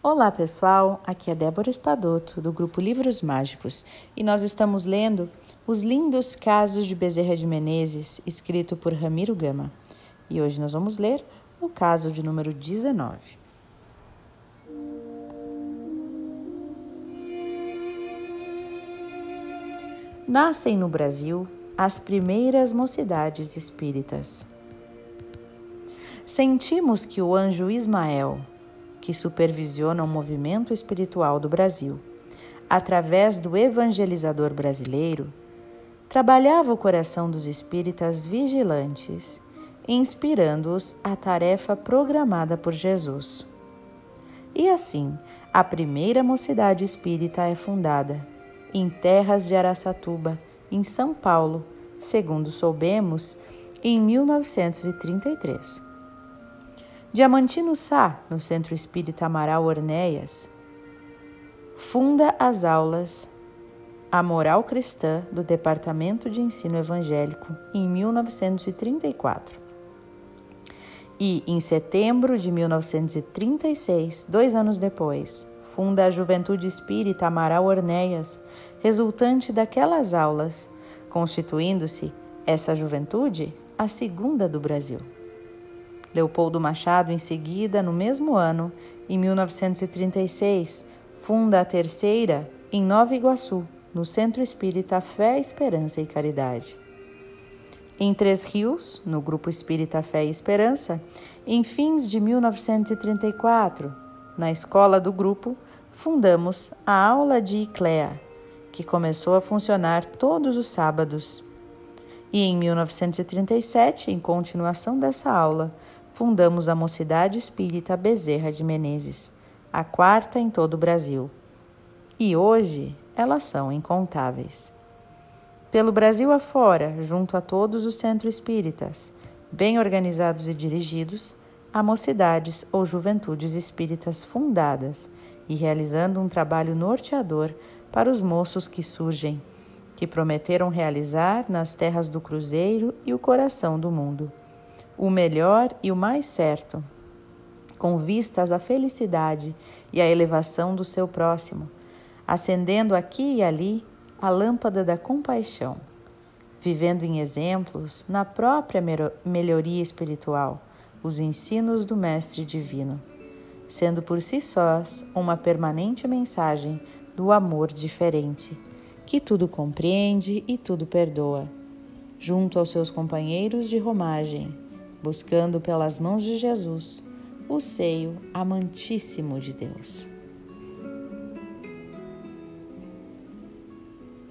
Olá pessoal, aqui é Débora Espadoto do grupo Livros Mágicos e nós estamos lendo Os Lindos Casos de Bezerra de Menezes, escrito por Ramiro Gama. E hoje nós vamos ler o caso de número 19. Nascem no Brasil as primeiras mocidades espíritas. Sentimos que o anjo Ismael, que supervisiona o movimento espiritual do Brasil, através do evangelizador brasileiro, trabalhava o coração dos espíritas vigilantes, inspirando-os à tarefa programada por Jesus. E assim, a primeira mocidade espírita é fundada, em terras de Araçatuba, em São Paulo, segundo soubemos, em 1933. Diamantino Sá, no Centro Espírita Amaral Ornéias, funda as aulas A Moral Cristã do Departamento de Ensino Evangélico em 1934. E, em setembro de 1936, dois anos depois, funda a Juventude Espírita Amaral Ornéias, resultante daquelas aulas, constituindo-se essa juventude a segunda do Brasil. Leopoldo Machado, em seguida, no mesmo ano, em 1936, funda a terceira em Nova Iguaçu, no Centro Espírita Fé, Esperança e Caridade. Em Três Rios, no Grupo Espírita Fé e Esperança, em fins de 1934, na escola do grupo, fundamos a aula de Iclea, que começou a funcionar todos os sábados. E em 1937, em continuação dessa aula, fundamos a Mocidade Espírita Bezerra de Menezes, a quarta em todo o Brasil. E hoje elas são incontáveis. Pelo Brasil afora, junto a todos os centros espíritas, bem organizados e dirigidos, há mocidades ou juventudes espíritas fundadas e realizando um trabalho norteador para os moços que surgem, que prometeram realizar nas terras do Cruzeiro e o coração do mundo o melhor e o mais certo, com vistas à felicidade e à elevação do seu próximo, acendendo aqui e ali a lâmpada da compaixão, vivendo em exemplos na própria melhoria espiritual os ensinos do Mestre Divino, sendo por si sós uma permanente mensagem do amor diferente, que tudo compreende e tudo perdoa, junto aos seus companheiros de romagem buscando pelas mãos de Jesus o seio amantíssimo de Deus.